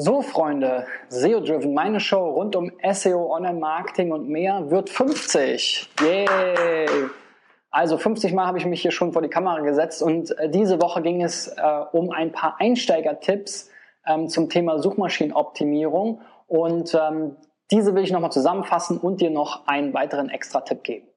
So, Freunde, SEO Driven, meine Show rund um SEO, Online-Marketing und mehr wird 50. Yay! Also 50 Mal habe ich mich hier schon vor die Kamera gesetzt und äh, diese Woche ging es äh, um ein paar Einsteiger-Tipps ähm, zum Thema Suchmaschinenoptimierung und ähm, diese will ich nochmal zusammenfassen und dir noch einen weiteren Extra-Tipp geben.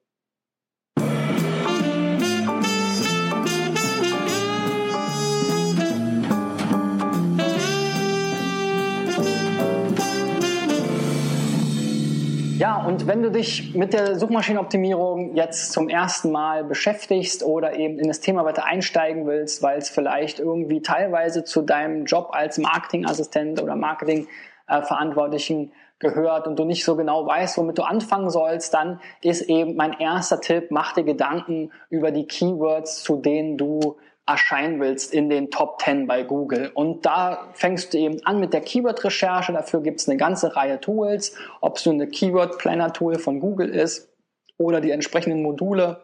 Ja, und wenn du dich mit der Suchmaschinenoptimierung jetzt zum ersten Mal beschäftigst oder eben in das Thema weiter einsteigen willst, weil es vielleicht irgendwie teilweise zu deinem Job als Marketingassistent oder Marketingverantwortlichen gehört und du nicht so genau weißt, womit du anfangen sollst, dann ist eben mein erster Tipp, mach dir Gedanken über die Keywords, zu denen du erscheinen willst in den Top 10 bei Google. Und da fängst du eben an mit der Keyword-Recherche. Dafür gibt es eine ganze Reihe Tools, ob es nur eine Keyword-Planner-Tool von Google ist oder die entsprechenden Module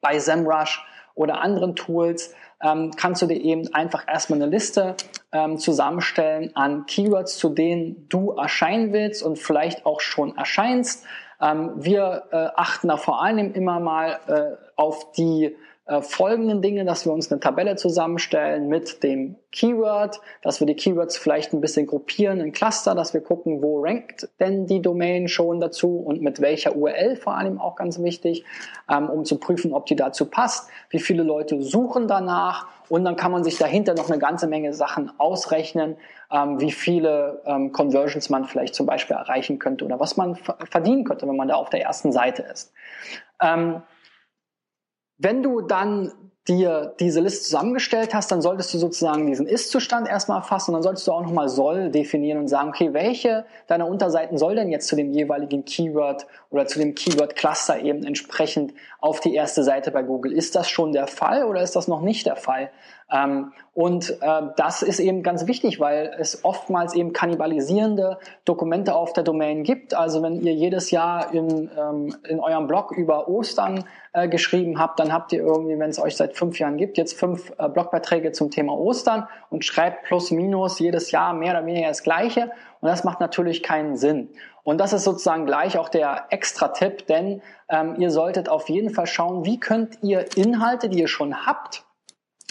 bei SEMrush oder anderen Tools, ähm, kannst du dir eben einfach erstmal eine Liste ähm, zusammenstellen an Keywords, zu denen du erscheinen willst und vielleicht auch schon erscheinst. Ähm, wir äh, achten da vor allem immer mal äh, auf die äh, folgenden Dinge, dass wir uns eine Tabelle zusammenstellen mit dem Keyword, dass wir die Keywords vielleicht ein bisschen gruppieren in Cluster, dass wir gucken, wo rankt denn die Domain schon dazu und mit welcher URL vor allem auch ganz wichtig, ähm, um zu prüfen, ob die dazu passt, wie viele Leute suchen danach und dann kann man sich dahinter noch eine ganze Menge Sachen ausrechnen, ähm, wie viele ähm, Conversions man vielleicht zum Beispiel erreichen könnte oder was man verdienen könnte, wenn man da auf der ersten Seite ist. Ähm, wenn du dann dir diese Liste zusammengestellt hast, dann solltest du sozusagen diesen Ist-Zustand erstmal erfassen und dann solltest du auch nochmal soll definieren und sagen, okay, welche deiner Unterseiten soll denn jetzt zu dem jeweiligen Keyword oder zu dem Keyword-Cluster eben entsprechend auf die erste Seite bei Google. Ist das schon der Fall oder ist das noch nicht der Fall? Ähm, und äh, das ist eben ganz wichtig, weil es oftmals eben kannibalisierende Dokumente auf der Domain gibt. Also wenn ihr jedes Jahr in, ähm, in eurem Blog über Ostern äh, geschrieben habt, dann habt ihr irgendwie, wenn es euch seit fünf Jahren gibt, jetzt fünf äh, Blogbeiträge zum Thema Ostern und schreibt plus minus jedes Jahr mehr oder weniger das Gleiche. Und das macht natürlich keinen Sinn. Und das ist sozusagen gleich auch der Extra-Tipp, denn ähm, ihr solltet auf jeden Fall schauen, wie könnt ihr Inhalte, die ihr schon habt,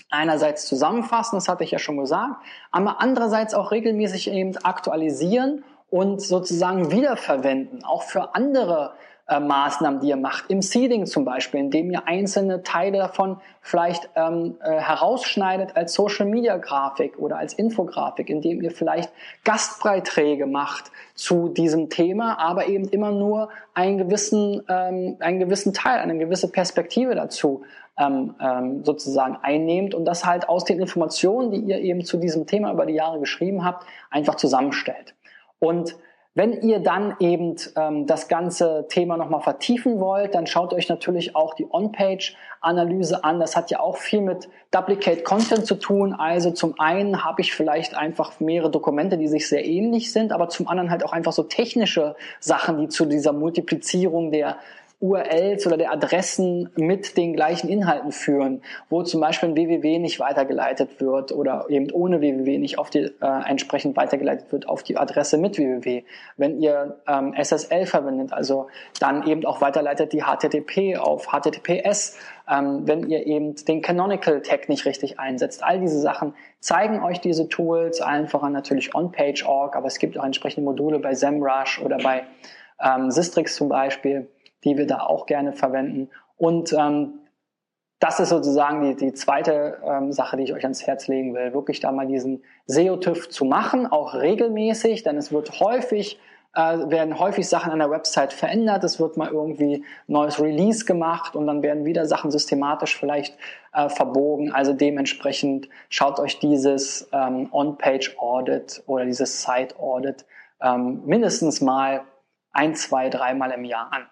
einerseits zusammenfassen, das hatte ich ja schon gesagt, aber andererseits auch regelmäßig eben aktualisieren und sozusagen wiederverwenden, auch für andere äh, Maßnahmen, die ihr macht, im Seeding zum Beispiel, indem ihr einzelne Teile davon vielleicht ähm, äh, herausschneidet als Social Media Grafik oder als Infografik, indem ihr vielleicht Gastbeiträge macht zu diesem Thema, aber eben immer nur einen gewissen, ähm, einen gewissen Teil, eine gewisse Perspektive dazu ähm, ähm, sozusagen einnehmt und das halt aus den Informationen, die ihr eben zu diesem Thema über die Jahre geschrieben habt, einfach zusammenstellt. Und wenn ihr dann eben ähm, das ganze Thema nochmal vertiefen wollt, dann schaut euch natürlich auch die On-Page-Analyse an. Das hat ja auch viel mit Duplicate Content zu tun. Also zum einen habe ich vielleicht einfach mehrere Dokumente, die sich sehr ähnlich sind, aber zum anderen halt auch einfach so technische Sachen, die zu dieser Multiplizierung der URLs oder der Adressen mit den gleichen Inhalten führen, wo zum Beispiel ein www nicht weitergeleitet wird oder eben ohne www nicht auf die äh, entsprechend weitergeleitet wird auf die Adresse mit www. Wenn ihr ähm, SSL verwendet, also dann eben auch weiterleitet die HTTP auf HTTPS, ähm, wenn ihr eben den Canonical Tag nicht richtig einsetzt. All diese Sachen zeigen euch diese Tools, allen voran natürlich OnPage.org, aber es gibt auch entsprechende Module bei SEMrush oder bei ähm, Sistrix zum Beispiel die wir da auch gerne verwenden. Und ähm, das ist sozusagen die, die zweite ähm, Sache, die ich euch ans Herz legen will, wirklich da mal diesen SEO-TÜV zu machen, auch regelmäßig, denn es wird häufig äh, werden häufig Sachen an der Website verändert, es wird mal irgendwie neues Release gemacht und dann werden wieder Sachen systematisch vielleicht äh, verbogen. Also dementsprechend schaut euch dieses ähm, On-Page-Audit oder dieses Site-Audit ähm, mindestens mal ein, zwei, dreimal im Jahr an.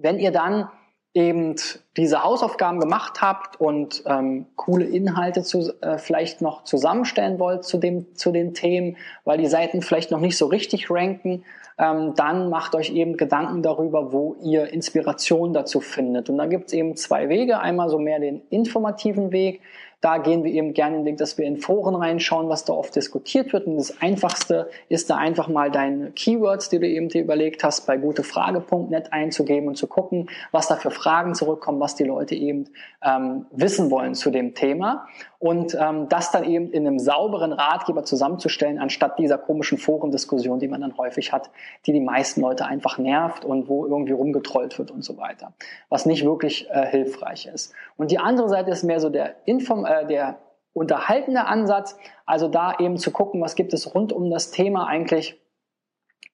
Wenn ihr dann eben diese Hausaufgaben gemacht habt und ähm, coole Inhalte zu, äh, vielleicht noch zusammenstellen wollt zu, dem, zu den Themen, weil die Seiten vielleicht noch nicht so richtig ranken, ähm, dann macht euch eben Gedanken darüber, wo ihr Inspiration dazu findet. Und da gibt es eben zwei Wege. Einmal so mehr den informativen Weg, Da gehen wir eben gerne den Weg, dass wir in Foren reinschauen, was da oft diskutiert wird. Und das Einfachste ist da einfach mal deine Keywords, die du eben dir überlegt hast, bei gutefrage.net einzugeben und zu gucken, was da für Fragen zurückkommen, was die Leute eben ähm, wissen wollen zu dem Thema und ähm, das dann eben in einem sauberen Ratgeber zusammenzustellen, anstatt dieser komischen Forendiskussion, die man dann häufig hat, die die meisten Leute einfach nervt und wo irgendwie rumgetrollt wird und so weiter, was nicht wirklich äh, hilfreich ist. Und die andere Seite ist mehr so der, Inform äh, der unterhaltende Ansatz, also da eben zu gucken, was gibt es rund um das Thema eigentlich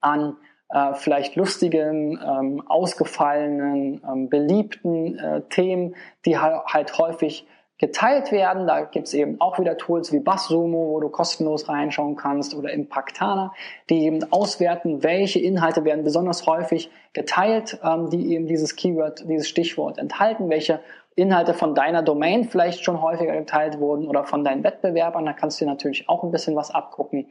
an äh, vielleicht lustigen, ähm, ausgefallenen, ähm, beliebten äh, Themen, die halt, halt häufig geteilt werden. Da gibt's eben auch wieder Tools wie BuzzSumo, wo du kostenlos reinschauen kannst, oder Impactana, die eben auswerten, welche Inhalte werden besonders häufig geteilt, ähm, die eben dieses Keyword, dieses Stichwort enthalten, welche Inhalte von deiner Domain vielleicht schon häufiger geteilt wurden oder von deinen Wettbewerbern. Da kannst du dir natürlich auch ein bisschen was abgucken.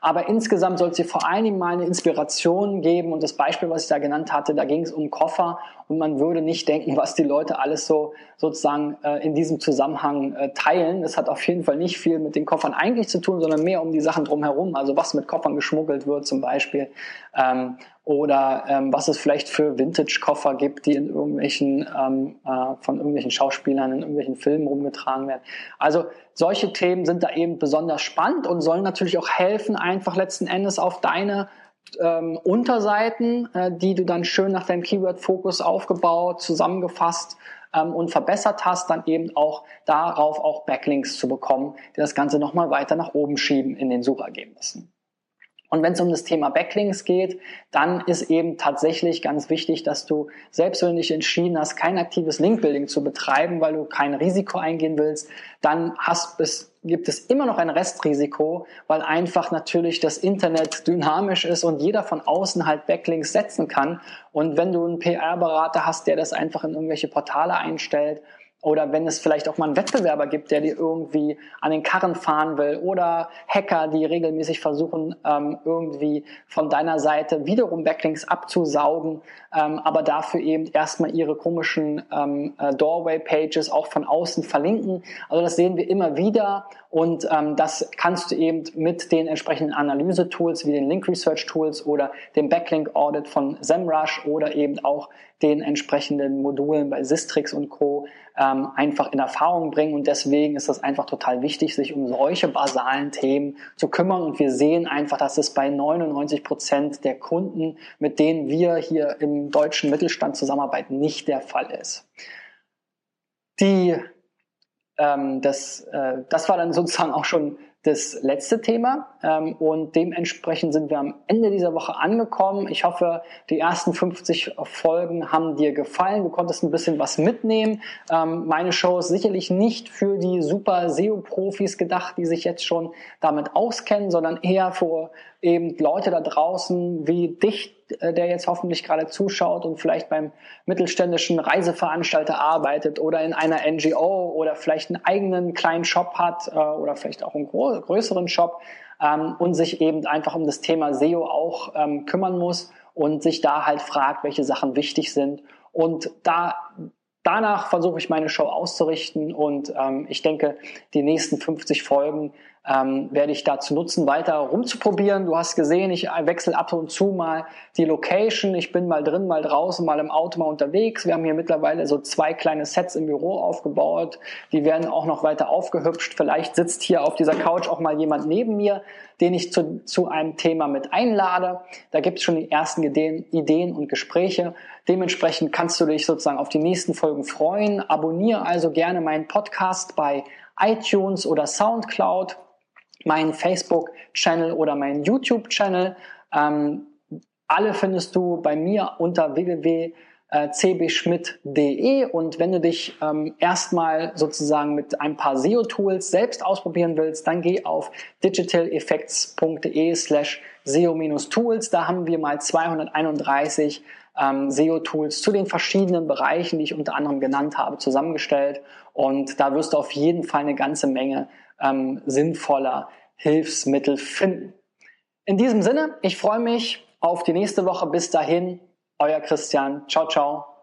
Aber insgesamt soll es dir vor allen Dingen mal eine Inspiration geben. Und das Beispiel, was ich da genannt hatte, da ging es um Koffer und man würde nicht denken, was die Leute alles so sozusagen äh, in diesem Zusammenhang äh, teilen. Das hat auf jeden Fall nicht viel mit den Koffern eigentlich zu tun, sondern mehr um die Sachen drumherum. Also was mit Koffern geschmuggelt wird zum Beispiel. Ähm, oder ähm, was es vielleicht für Vintage-Koffer gibt, die in irgendwelchen ähm, äh, von irgendwelchen Schauspielern in irgendwelchen Filmen rumgetragen werden. Also solche Themen sind da eben besonders spannend und sollen natürlich auch helfen, einfach letzten Endes auf deine ähm, Unterseiten, äh, die du dann schön nach deinem Keyword-Fokus aufgebaut, zusammengefasst ähm, und verbessert hast, dann eben auch darauf auch Backlinks zu bekommen, die das Ganze nochmal weiter nach oben schieben in den Suchergebnissen. Und wenn es um das Thema Backlinks geht, dann ist eben tatsächlich ganz wichtig, dass du selbst entschieden hast, kein aktives Linkbuilding zu betreiben, weil du kein Risiko eingehen willst, dann hast bis gibt es immer noch ein Restrisiko, weil einfach natürlich das Internet dynamisch ist und jeder von außen halt Backlinks setzen kann. Und wenn du einen PR-Berater hast, der das einfach in irgendwelche Portale einstellt oder wenn es vielleicht auch mal einen Wettbewerber gibt, der dir irgendwie an den Karren fahren will oder Hacker, die regelmäßig versuchen, ähm, irgendwie von deiner Seite wiederum Backlinks abzusaugen, ähm, aber dafür eben erstmal ihre komischen ähm, äh, Doorway-Pages auch von außen verlinken. Also das sehen wir immer wieder und ähm, das kannst du eben mit den entsprechenden Analyse-Tools wie den Link Research Tools oder dem Backlink Audit von SEMrush oder eben auch den entsprechenden Modulen bei Sistrix und Co. Ähm, einfach in Erfahrung bringen. Und deswegen ist das einfach total wichtig, sich um solche basalen Themen zu kümmern. Und wir sehen einfach, dass es bei 99 Prozent der Kunden, mit denen wir hier im deutschen Mittelstand zusammenarbeiten, nicht der Fall ist. Die, ähm, das, äh, das war dann sozusagen auch schon das letzte Thema. Ähm, und dementsprechend sind wir am Ende dieser Woche angekommen. Ich hoffe, die ersten 50 Folgen haben dir gefallen. Du konntest ein bisschen was mitnehmen. Ähm, meine Show ist sicherlich nicht für die super SEO-Profis gedacht, die sich jetzt schon damit auskennen, sondern eher für eben Leute da draußen wie dich, der jetzt hoffentlich gerade zuschaut und vielleicht beim mittelständischen Reiseveranstalter arbeitet oder in einer NGO oder vielleicht einen eigenen kleinen Shop hat äh, oder vielleicht auch einen größeren Shop ähm, und sich eben einfach um das Thema SEO auch ähm, kümmern muss und sich da halt fragt, welche Sachen wichtig sind. Und da danach versuche ich meine Show auszurichten und ähm, ich denke, die nächsten 50 Folgen ähm, werde ich dazu nutzen, weiter rumzuprobieren. Du hast gesehen, ich wechsle ab und zu mal die Location. Ich bin mal drin, mal draußen, mal im Auto, mal unterwegs. Wir haben hier mittlerweile so zwei kleine Sets im Büro aufgebaut. Die werden auch noch weiter aufgehübscht. Vielleicht sitzt hier auf dieser Couch auch mal jemand neben mir, den ich zu, zu einem Thema mit einlade. Da gibt es schon die ersten Ideen, Ideen und Gespräche. Dementsprechend kannst du dich sozusagen auf die nächsten Folgen freuen. Abonniere also gerne meinen Podcast bei iTunes oder SoundCloud meinen Facebook-Channel oder meinen YouTube-Channel. Ähm, alle findest du bei mir unter www.cbschmidt.de und wenn du dich ähm, erstmal sozusagen mit ein paar SEO-Tools selbst ausprobieren willst, dann geh auf digitaleffects.de slash SEO-Tools. Da haben wir mal 231 ähm, SEO-Tools zu den verschiedenen Bereichen, die ich unter anderem genannt habe, zusammengestellt. Und da wirst du auf jeden Fall eine ganze Menge ähm, sinnvoller Hilfsmittel finden. In diesem Sinne, ich freue mich auf die nächste Woche. Bis dahin, euer Christian. Ciao, ciao.